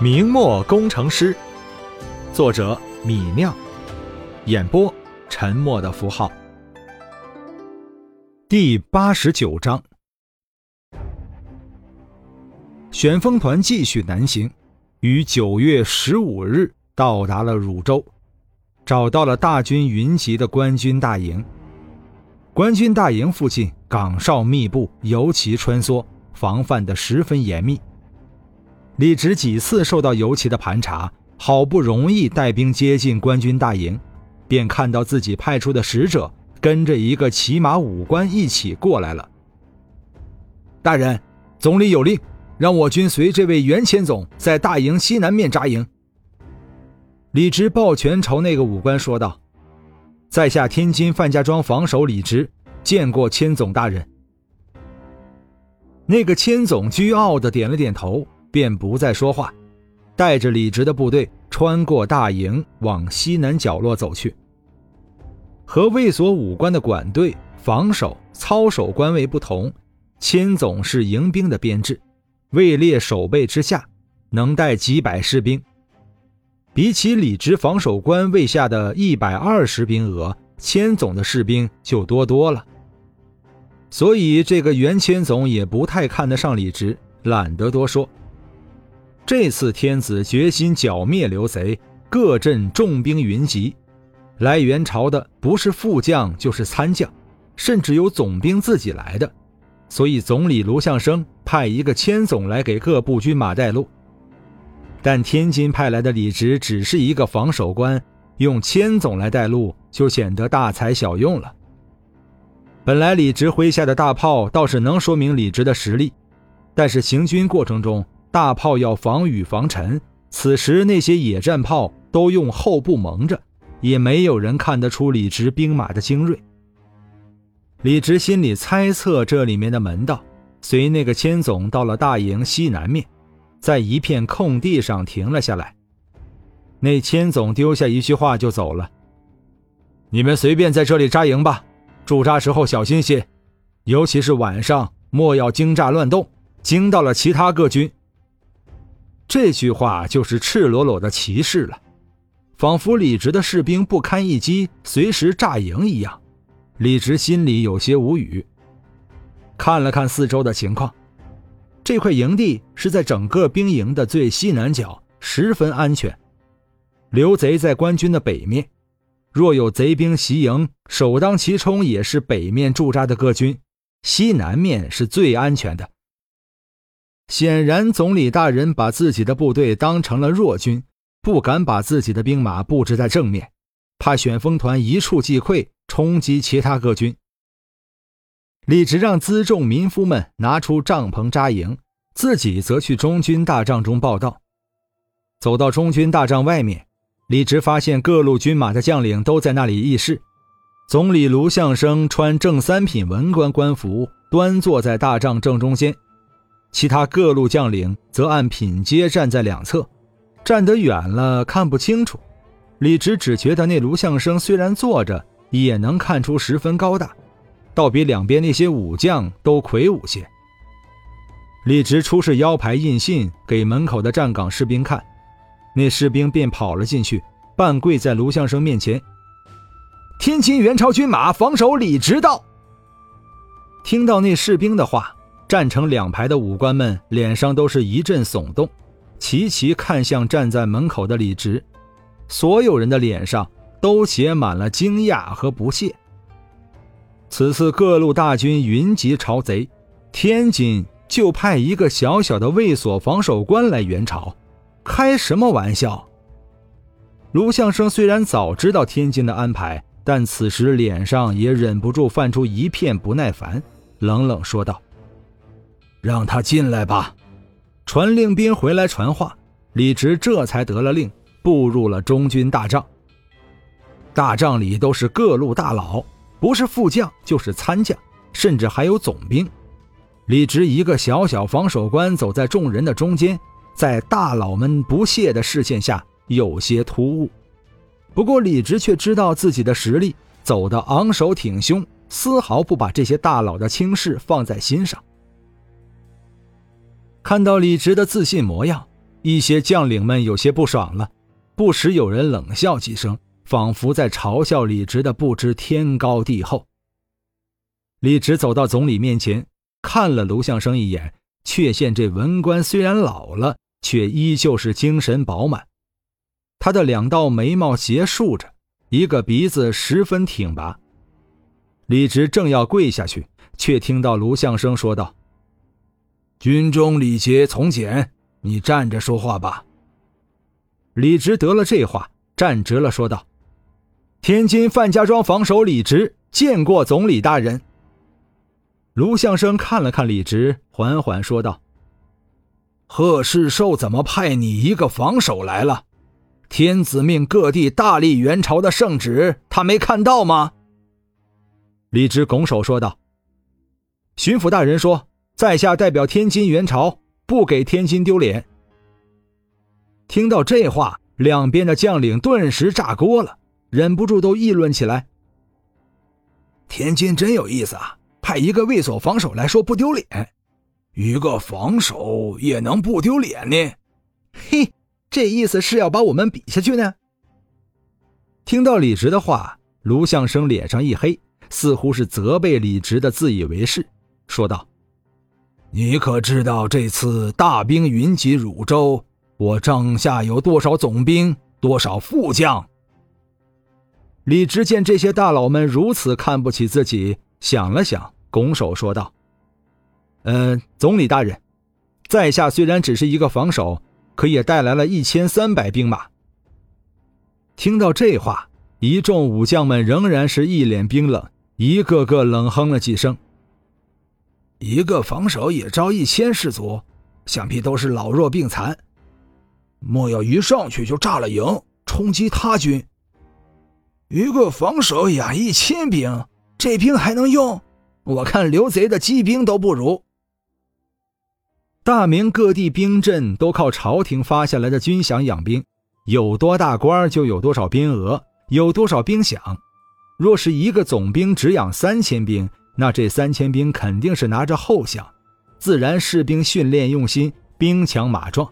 明末工程师，作者米酿，演播沉默的符号。第八十九章，旋风团继续南行，于九月十五日到达了汝州，找到了大军云集的官军大营。官军大营附近岗哨密布，尤其穿梭，防范的十分严密。李直几次受到尤其的盘查，好不容易带兵接近官军大营，便看到自己派出的使者跟着一个骑马武官一起过来了。大人，总理有令，让我军随这位袁千总在大营西南面扎营。李直抱拳朝那个武官说道：“在下天津范家庄防守李直，见过千总大人。”那个千总倨傲的点了点头。便不再说话，带着李直的部队穿过大营，往西南角落走去。和卫所武官的管队、防守、操守官位不同，千总是营兵的编制，位列守备之下，能带几百士兵。比起李直防守官位下的一百二十兵额，千总的士兵就多多了。所以这个袁千总也不太看得上李直，懒得多说。这次天子决心剿灭刘贼，各镇重兵云集，来援朝的不是副将就是参将，甚至有总兵自己来的。所以总理卢象升派一个千总来给各部军马带路。但天津派来的李直只是一个防守官，用千总来带路就显得大材小用了。本来李直麾下的大炮倒是能说明李直的实力，但是行军过程中。大炮要防雨防尘，此时那些野战炮都用厚布蒙着，也没有人看得出李直兵马的精锐。李直心里猜测这里面的门道，随那个千总到了大营西南面，在一片空地上停了下来。那千总丢下一句话就走了：“你们随便在这里扎营吧，驻扎时候小心些，尤其是晚上，莫要惊炸乱动，惊到了其他各军。”这句话就是赤裸裸的歧视了，仿佛李直的士兵不堪一击，随时炸营一样。李直心里有些无语，看了看四周的情况，这块营地是在整个兵营的最西南角，十分安全。刘贼在官军的北面，若有贼兵袭营，首当其冲也是北面驻扎的各军，西南面是最安全的。显然，总理大人把自己的部队当成了弱军，不敢把自己的兵马布置在正面，怕旋风团一触即溃，冲击其他各军。李直让辎重民夫们拿出帐篷扎营，自己则去中军大帐中报道。走到中军大帐外面，李直发现各路军马的将领都在那里议事。总理卢象升穿正三品文官官服，端坐在大帐正中间。其他各路将领则按品阶站在两侧，站得远了看不清楚。李直只觉得那卢相生虽然坐着，也能看出十分高大，倒比两边那些武将都魁梧些。李直出示腰牌印信给门口的站岗士兵看，那士兵便跑了进去，半跪在卢相生面前：“天津元朝军马防守李直道。”听到那士兵的话。站成两排的武官们脸上都是一阵耸动，齐齐看向站在门口的李直，所有人的脸上都写满了惊讶和不屑。此次各路大军云集朝贼，天津就派一个小小的卫所防守官来援朝，开什么玩笑？卢相生虽然早知道天津的安排，但此时脸上也忍不住泛出一片不耐烦，冷冷说道。让他进来吧。传令兵回来传话，李直这才得了令，步入了中军大帐。大帐里都是各路大佬，不是副将就是参将，甚至还有总兵。李直一个小小防守官走在众人的中间，在大佬们不屑的视线下，有些突兀。不过李直却知道自己的实力，走得昂首挺胸，丝毫不把这些大佬的轻视放在心上。看到李直的自信模样，一些将领们有些不爽了，不时有人冷笑几声，仿佛在嘲笑李直的不知天高地厚。李直走到总理面前，看了卢相生一眼，却见这文官虽然老了，却依旧是精神饱满。他的两道眉毛斜竖着，一个鼻子十分挺拔。李直正要跪下去，却听到卢相生说道：“军中礼节从简，你站着说话吧。”李直得了这话，站直了说道：“天津范家庄防守李直见过总理大人。”卢相生看了看李直，缓缓说道：“贺世寿怎么派你一个防守来了？天子命各地大力援朝的圣旨，他没看到吗？”李直拱手说道：“巡抚大人说，在下代表天津援朝，不给天津丢脸。”听到这话，两边的将领顿时炸锅了，忍不住都议论起来：“天津真有意思啊！”派一个卫所防守来说不丢脸，一个防守也能不丢脸呢？嘿，这意思是要把我们比下去呢？听到李直的话，卢相生脸上一黑，似乎是责备李直的自以为是，说道：“你可知道这次大兵云集汝州，我帐下有多少总兵，多少副将？”李直见这些大佬们如此看不起自己，想了想。拱手说道：“嗯，总理大人，在下虽然只是一个防守，可也带来了一千三百兵马。”听到这话，一众武将们仍然是一脸冰冷，一个个冷哼了几声。一个防守也招一千士卒，想必都是老弱病残，莫要一上去就炸了营，冲击他军。一个防守养一千兵，这兵还能用？我看刘贼的骑兵都不如。大明各地兵镇都靠朝廷发下来的军饷养兵，有多大官就有多少兵额，有多少兵饷。若是一个总兵只养三千兵，那这三千兵肯定是拿着厚饷，自然士兵训练用心，兵强马壮。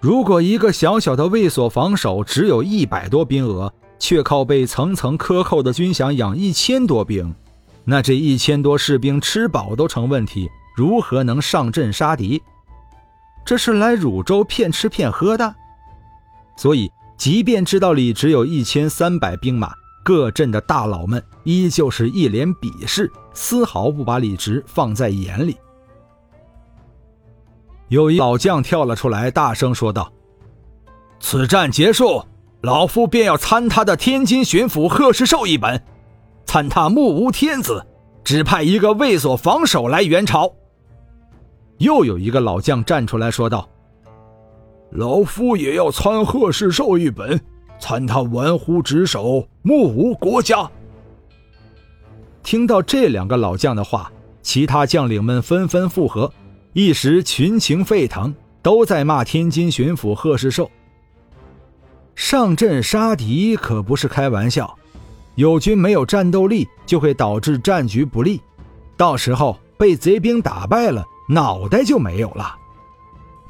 如果一个小小的卫所防守只有一百多兵额，却靠被层层克扣的军饷养一千多兵。那这一千多士兵吃饱都成问题，如何能上阵杀敌？这是来汝州骗吃骗喝的。所以，即便知道里只有一千三百兵马，各镇的大佬们依旧是一脸鄙视，丝毫不把李直放在眼里。有一老将跳了出来，大声说道：“此战结束，老夫便要参他的天津巡抚贺世寿一本。”参他目无天子，只派一个卫所防守来援朝。又有一个老将站出来说道：“老夫也要参贺世寿一本，参他玩忽职守，目无国家。”听到这两个老将的话，其他将领们纷纷附和，一时群情沸腾，都在骂天津巡抚贺世寿。上阵杀敌可不是开玩笑。友军没有战斗力，就会导致战局不利，到时候被贼兵打败了，脑袋就没有了。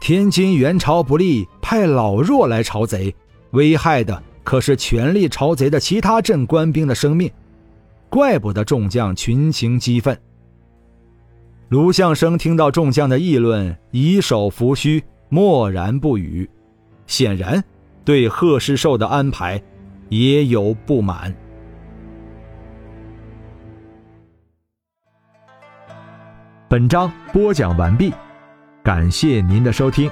天津援朝不利，派老弱来朝贼，危害的可是全力朝贼的其他镇官兵的生命，怪不得众将群情激愤。卢相生听到众将的议论，以手扶须，默然不语，显然对贺世寿的安排也有不满。本章播讲完毕，感谢您的收听。